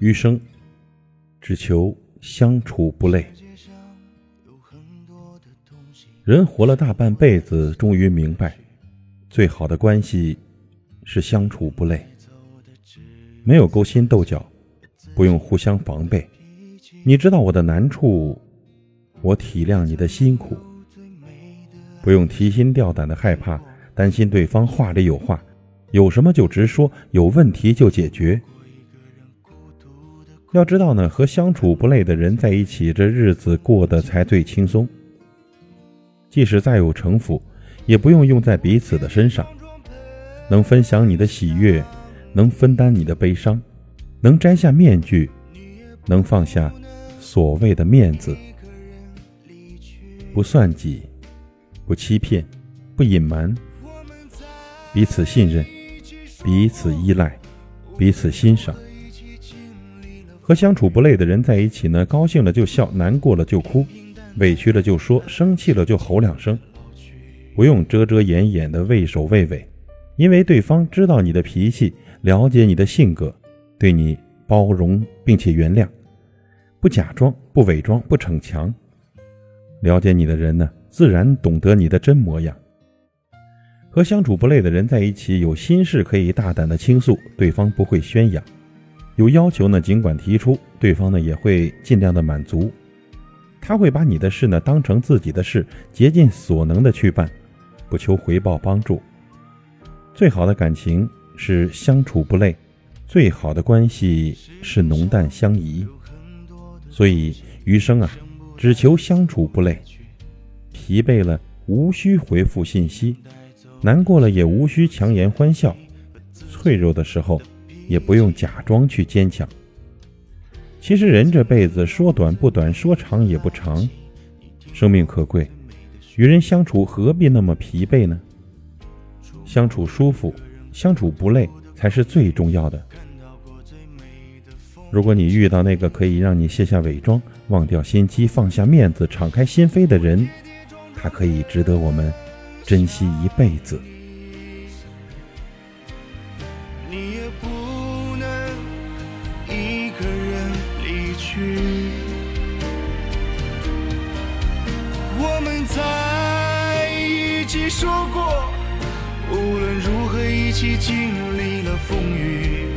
余生只求相处不累。人活了大半辈子，终于明白，最好的关系是相处不累，没有勾心斗角，不用互相防备。你知道我的难处，我体谅你的辛苦，不用提心吊胆的害怕，担心对方话里有话，有什么就直说，有问题就解决。要知道呢，和相处不累的人在一起，这日子过得才最轻松。即使再有城府，也不用用在彼此的身上。能分享你的喜悦，能分担你的悲伤，能摘下面具，能放下所谓的面子，不算计，不欺骗，不隐瞒，彼此信任，彼此依赖，彼此欣赏。和相处不累的人在一起呢，高兴了就笑，难过了就哭，委屈了就说，生气了就吼两声，不用遮遮掩掩的畏首畏尾，因为对方知道你的脾气，了解你的性格，对你包容并且原谅，不假装，不伪装，不逞强。了解你的人呢，自然懂得你的真模样。和相处不累的人在一起，有心事可以大胆的倾诉，对方不会宣扬。有要求呢，尽管提出，对方呢也会尽量的满足。他会把你的事呢当成自己的事，竭尽所能的去办，不求回报帮助。最好的感情是相处不累，最好的关系是浓淡相宜。所以余生啊，只求相处不累。疲惫了无需回复信息，难过了也无需强颜欢笑，脆弱的时候。也不用假装去坚强。其实人这辈子说短不短，说长也不长，生命可贵，与人相处何必那么疲惫呢？相处舒服，相处不累才是最重要的。如果你遇到那个可以让你卸下伪装、忘掉心机、放下面子、敞开心扉的人，他可以值得我们珍惜一辈子。起说过，无论如何一起经历了风雨，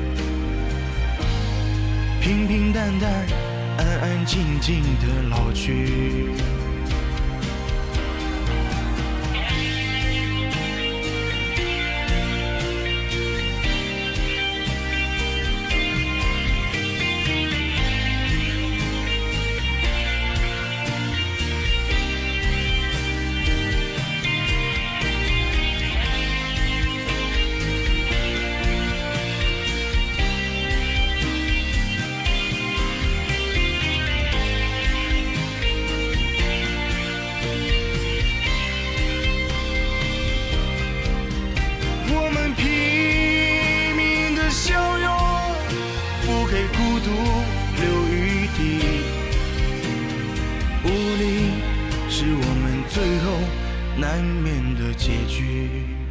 平平淡淡，安安静静的老去。难免的结局。